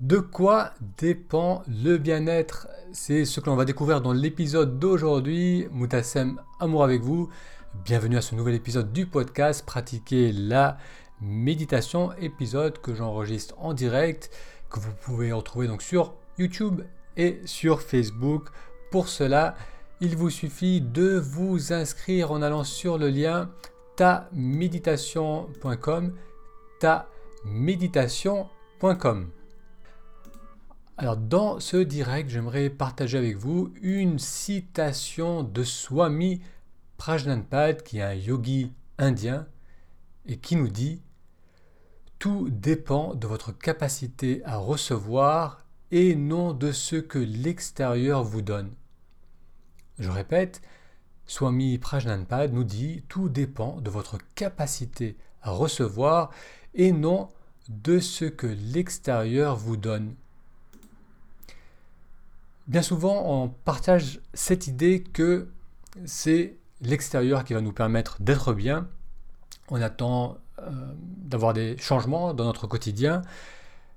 De quoi dépend le bien-être? C'est ce que l'on va découvrir dans l'épisode d'aujourd'hui. Moutassem, amour avec vous. Bienvenue à ce nouvel épisode du podcast Pratiquer la méditation, épisode que j'enregistre en direct, que vous pouvez retrouver donc sur YouTube et sur Facebook. Pour cela, il vous suffit de vous inscrire en allant sur le lien taméditation.com taméditation.com alors dans ce direct, j'aimerais partager avec vous une citation de Swami Prajnanpad, qui est un yogi indien, et qui nous dit Tout dépend de votre capacité à recevoir et non de ce que l'extérieur vous donne. Je répète, Swami Prajnanpad nous dit Tout dépend de votre capacité à recevoir et non de ce que l'extérieur vous donne. Bien souvent, on partage cette idée que c'est l'extérieur qui va nous permettre d'être bien. On attend euh, d'avoir des changements dans notre quotidien,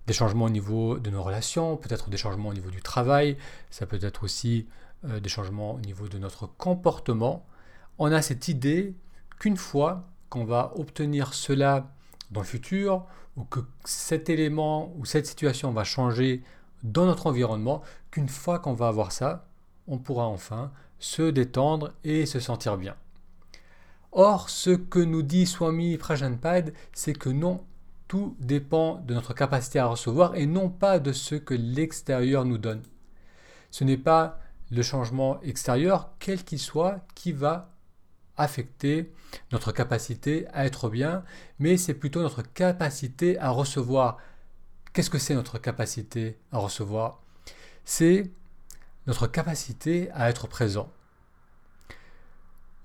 des changements au niveau de nos relations, peut-être des changements au niveau du travail, ça peut être aussi euh, des changements au niveau de notre comportement. On a cette idée qu'une fois qu'on va obtenir cela dans le futur, ou que cet élément ou cette situation va changer dans notre environnement qu'une fois qu'on va avoir ça, on pourra enfin se détendre et se sentir bien. Or, ce que nous dit Swami Prajanpad, c'est que non, tout dépend de notre capacité à recevoir et non pas de ce que l'extérieur nous donne. Ce n'est pas le changement extérieur, quel qu'il soit, qui va affecter notre capacité à être bien, mais c'est plutôt notre capacité à recevoir Qu'est-ce que c'est notre capacité à recevoir? C'est notre capacité à être présent.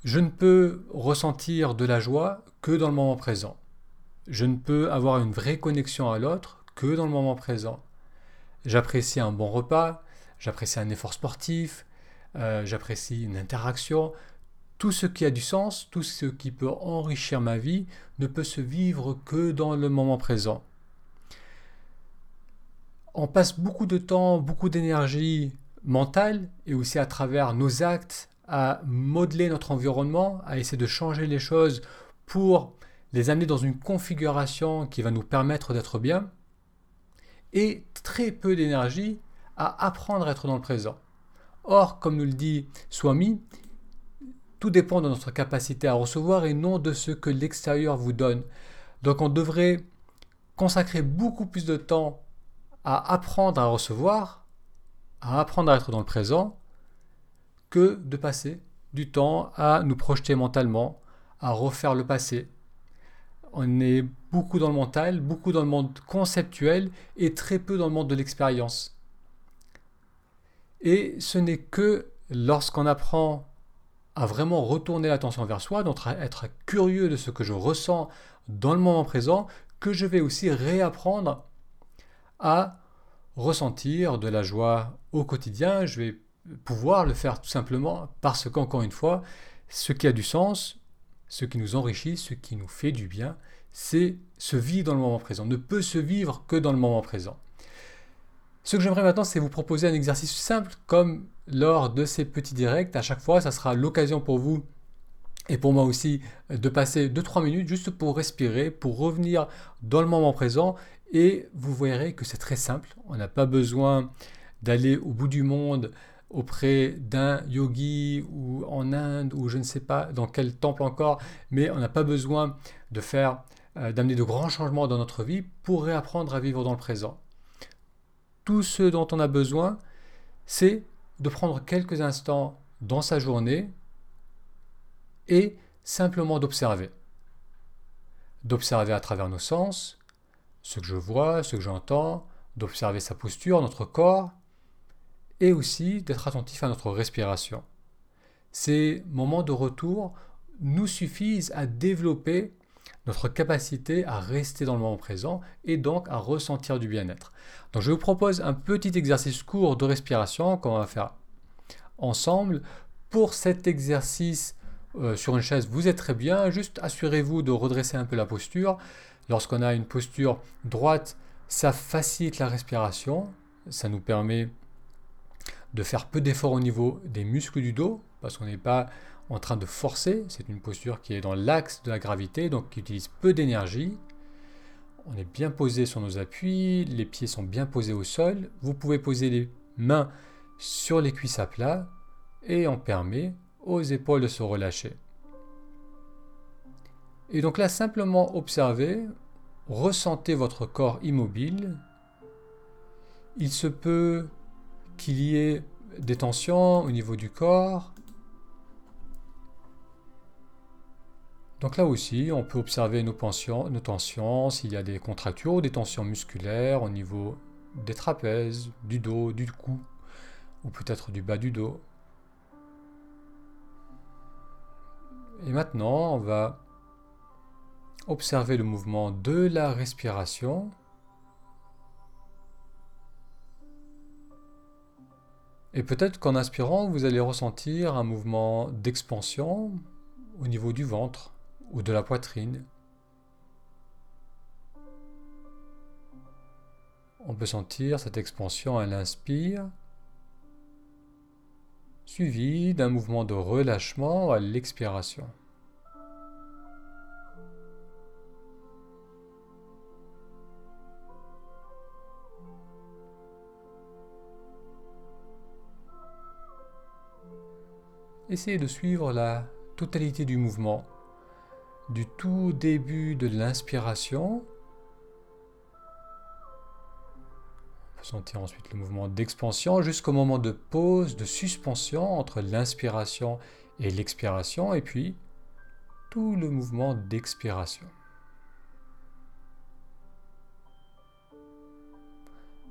Je ne peux ressentir de la joie que dans le moment présent. Je ne peux avoir une vraie connexion à l'autre que dans le moment présent. J'apprécie un bon repas, j'apprécie un effort sportif, euh, j'apprécie une interaction. Tout ce qui a du sens, tout ce qui peut enrichir ma vie ne peut se vivre que dans le moment présent on passe beaucoup de temps, beaucoup d'énergie mentale et aussi à travers nos actes à modeler notre environnement, à essayer de changer les choses pour les amener dans une configuration qui va nous permettre d'être bien, et très peu d'énergie à apprendre à être dans le présent. Or, comme nous le dit Swami, tout dépend de notre capacité à recevoir et non de ce que l'extérieur vous donne. Donc on devrait consacrer beaucoup plus de temps à apprendre à recevoir, à apprendre à être dans le présent, que de passer du temps à nous projeter mentalement, à refaire le passé. On est beaucoup dans le mental, beaucoup dans le monde conceptuel et très peu dans le monde de l'expérience. Et ce n'est que lorsqu'on apprend à vraiment retourner l'attention vers soi, donc à être curieux de ce que je ressens dans le moment présent, que je vais aussi réapprendre à ressentir de la joie au quotidien. Je vais pouvoir le faire tout simplement parce qu'encore une fois, ce qui a du sens, ce qui nous enrichit, ce qui nous fait du bien, c'est se vivre dans le moment présent. ne peut se vivre que dans le moment présent. Ce que j'aimerais maintenant, c'est vous proposer un exercice simple comme lors de ces petits directs. À chaque fois, ça sera l'occasion pour vous et pour moi aussi de passer 2-3 minutes juste pour respirer, pour revenir dans le moment présent et vous verrez que c'est très simple. On n'a pas besoin d'aller au bout du monde auprès d'un yogi ou en Inde ou je ne sais pas dans quel temple encore, mais on n'a pas besoin de faire euh, d'amener de grands changements dans notre vie pour réapprendre à vivre dans le présent. Tout ce dont on a besoin, c'est de prendre quelques instants dans sa journée et simplement d'observer. D'observer à travers nos sens, ce que je vois, ce que j'entends, d'observer sa posture, notre corps, et aussi d'être attentif à notre respiration. Ces moments de retour nous suffisent à développer notre capacité à rester dans le moment présent et donc à ressentir du bien-être. Donc je vous propose un petit exercice court de respiration qu'on va faire ensemble. Pour cet exercice euh, sur une chaise, vous êtes très bien, juste assurez-vous de redresser un peu la posture. Lorsqu'on a une posture droite, Ça facilite la respiration, ça nous permet de faire peu d'efforts au niveau des muscles du dos, parce qu'on n'est pas en train de forcer, c'est une posture qui est dans l'axe de la gravité, donc qui utilise peu d'énergie. On est bien posé sur nos appuis, les pieds sont bien posés au sol. Vous pouvez poser les mains sur les cuisses à plat et on permet aux épaules de se relâcher. Et donc là, simplement observez, ressentez votre corps immobile. Il se peut qu'il y ait des tensions au niveau du corps. Donc là aussi, on peut observer nos, tensions, s'il y a des contractures ou des tensions musculaires au niveau des trapèzes, du dos, du cou, ou peut-être du bas du dos. Et maintenant, on va observer le mouvement de la respiration. Et peut-être qu'en inspirant, vous allez ressentir un mouvement d'expansion au niveau du ventre ou de la poitrine. On peut sentir cette expansion à l'inspire, suivi d'un mouvement de relâchement à l'expiration. Essayez de suivre la totalité du mouvement, du tout début de l'inspiration. On peut sentir ensuite le mouvement d'expansion jusqu'au moment de pause, de suspension entre l'inspiration et l'expiration, et puis tout le mouvement d'expiration.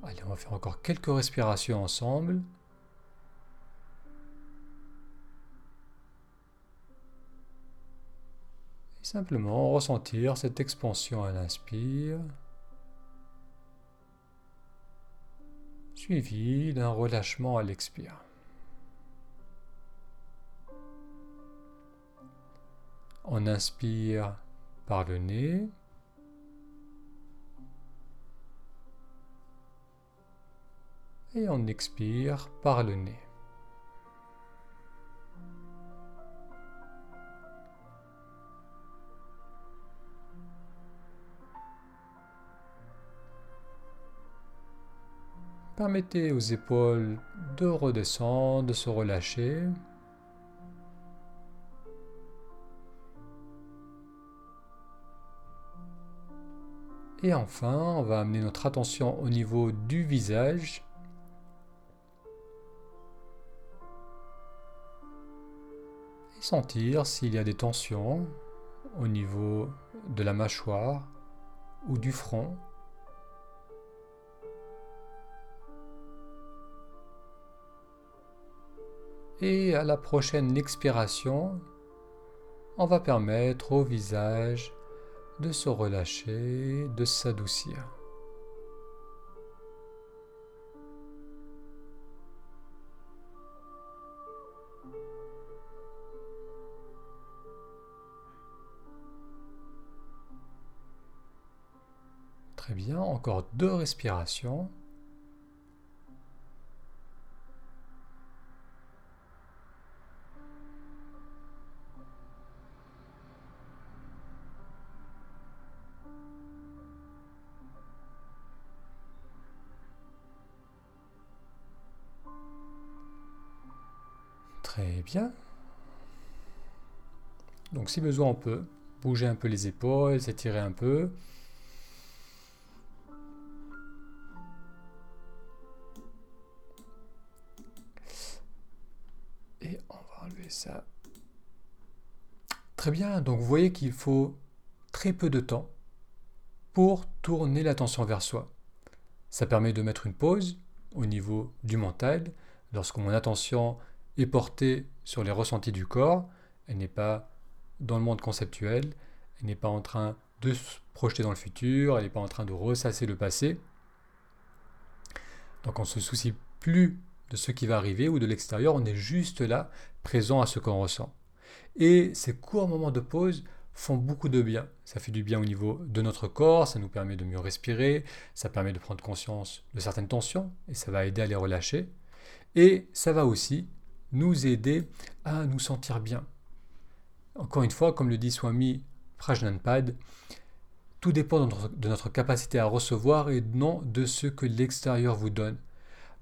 Allez, on va faire encore quelques respirations ensemble. Simplement ressentir cette expansion à l'inspire, suivi d'un relâchement à l'expire. On inspire par le nez. Et on expire par le nez. Permettez aux épaules de redescendre, de se relâcher. Et enfin, on va amener notre attention au niveau du visage. Et sentir s'il y a des tensions au niveau de la mâchoire ou du front. Et à la prochaine expiration, on va permettre au visage de se relâcher, de s'adoucir. Très bien, encore deux respirations. Donc si besoin, on peut bouger un peu les épaules, s'étirer un peu. Et on va enlever ça. Très bien, donc vous voyez qu'il faut très peu de temps pour tourner l'attention vers soi. Ça permet de mettre une pause au niveau du mental. Lorsque mon attention est portée sur les ressentis du corps, elle n'est pas dans le monde conceptuel, elle n'est pas en train de se projeter dans le futur, elle n'est pas en train de ressasser le passé. Donc on ne se soucie plus de ce qui va arriver ou de l'extérieur, on est juste là, présent à ce qu'on ressent. Et ces courts moments de pause font beaucoup de bien. Ça fait du bien au niveau de notre corps, ça nous permet de mieux respirer, ça permet de prendre conscience de certaines tensions et ça va aider à les relâcher. Et ça va aussi nous aider à nous sentir bien. Encore une fois, comme le dit Swami Prajnanpad, tout dépend de notre, capacité à recevoir et non de ce que l'extérieur vous donne.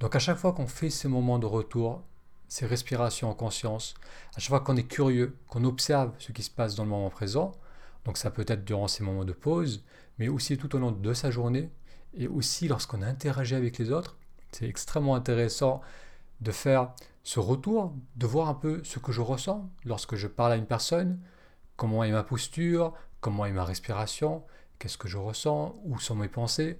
Donc à chaque fois qu'on fait ces moments de retour, ces respirations en conscience, à chaque fois qu'on est curieux, qu'on observe ce qui se passe dans le moment présent, donc ça peut être durant ces moments de pause, mais aussi tout au long de sa journée, et aussi lorsqu'on interagit avec les autres, c'est extrêmement intéressant de faire ce retour, de voir un peu ce que je ressens lorsque je parle à une personne, comment est ma posture, comment est ma respiration, qu'est-ce que je ressens, où sont mes pensées.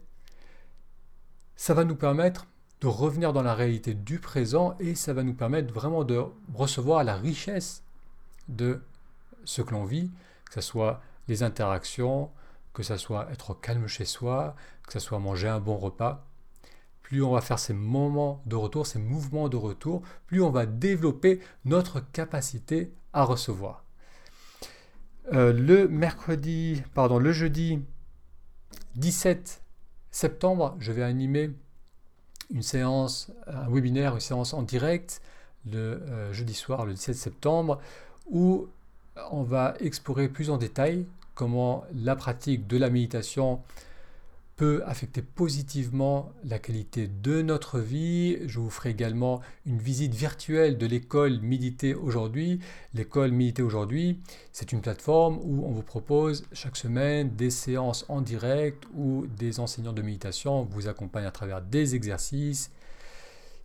Ça va nous permettre de revenir dans la réalité du présent et ça va nous permettre vraiment de recevoir la richesse de ce que l'on vit, que ce soit les interactions, que ce soit être calme chez soi, que ce soit manger un bon repas. Plus on va faire ces moments de retour, ces mouvements de retour, plus on va développer notre capacité à recevoir. Euh, le mercredi, pardon, le jeudi 17 septembre, je vais animer une séance, un webinaire, une séance en direct le euh, jeudi soir, le 17 septembre, où on va explorer plus en détail comment la pratique de la méditation peut affecter positivement la qualité de notre vie. Je vous ferai également une visite virtuelle de l'école Méditer aujourd'hui. L'école Méditer aujourd'hui, c'est une plateforme où on vous propose chaque semaine des séances en direct où des enseignants de méditation vous accompagnent à travers des exercices.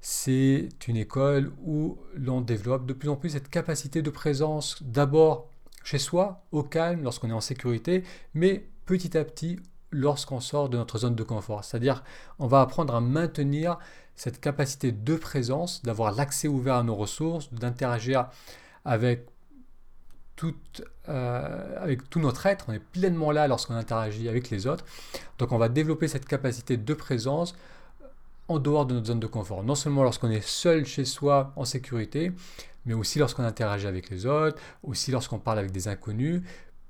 C'est une école où l'on développe de plus en plus cette capacité de présence d'abord chez soi, au calme, lorsqu'on est en sécurité, mais petit à petit lorsqu'on sort de notre zone de confort. C'est-à-dire, on va apprendre à maintenir cette capacité de présence, d'avoir l'accès ouvert à nos ressources, d'interagir avec euh, avec tout notre être. On est pleinement là lorsqu'on interagit avec les autres. Donc, on va développer cette capacité de présence en dehors de notre zone de confort. Non seulement lorsqu'on est seul chez soi en sécurité, mais aussi lorsqu'on interagit avec les autres, aussi lorsqu'on parle avec des inconnus,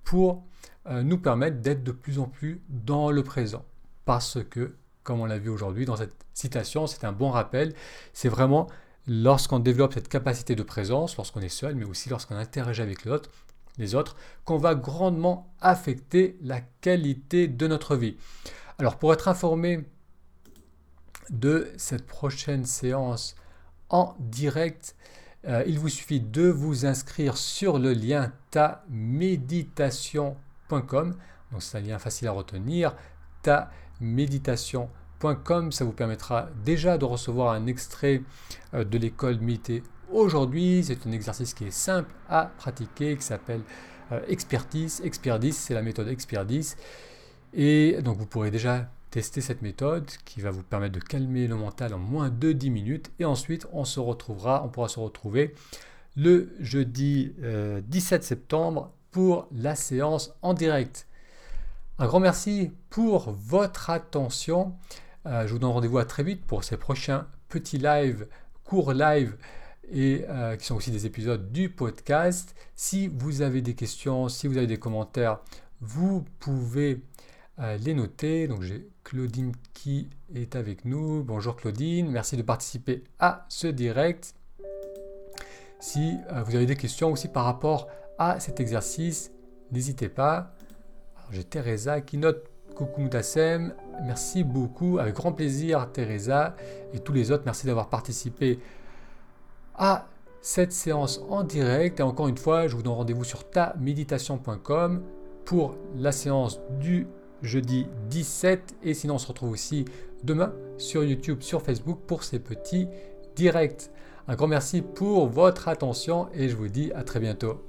pour euh, nous permettre d'être de plus en plus dans le présent. Parce que, comme on l'a vu aujourd'hui dans cette citation, c'est un bon rappel, c'est vraiment lorsqu'on développe cette capacité de présence, lorsqu'on est seul, mais aussi lorsqu'on interagit avec les autres, les autres, qu'on va grandement affecter la qualité de notre vie. Alors pour être informé de cette prochaine séance en direct, euh, il vous suffit de vous inscrire sur le lien ta méditation donc c'est un lien facile à retenir. Ta méditation.com, ça vous permettra déjà de recevoir un extrait euh, de l'école Méditer aujourd'hui. C'est un exercice qui est simple à pratiquer, qui s'appelle euh, Expertise. Expertise, c'est la méthode Expertise. Et donc vous pourrez déjà tester cette méthode qui va vous permettre de calmer le mental en moins de 10 minutes. Et ensuite, on se retrouvera, on pourra se retrouver le jeudi 17 euh, septembre pour la séance en direct. Un grand merci pour votre attention. Euh, je vous donne rendez-vous à très vite pour ces prochains petits lives, courts lives et euh, qui sont aussi des épisodes du podcast. Si vous avez des questions, si vous avez des commentaires, vous pouvez euh, les noter. Donc j'ai Claudine qui est avec nous. Bonjour Claudine, merci de participer à ce direct. Si vous avez des questions aussi par rapport à cet exercice, n'hésitez pas. J'ai Teresa qui note Coucou Moutassem, merci beaucoup, avec grand plaisir Teresa et tous les autres, merci d'avoir participé à cette séance en direct. Et encore une fois, je vous donne rendez-vous sur taméditation.com pour la séance du jeudi 17. Et sinon, on se retrouve aussi demain sur YouTube, sur Facebook pour ces petits directs. Un grand merci pour votre attention et je vous dis à très bientôt.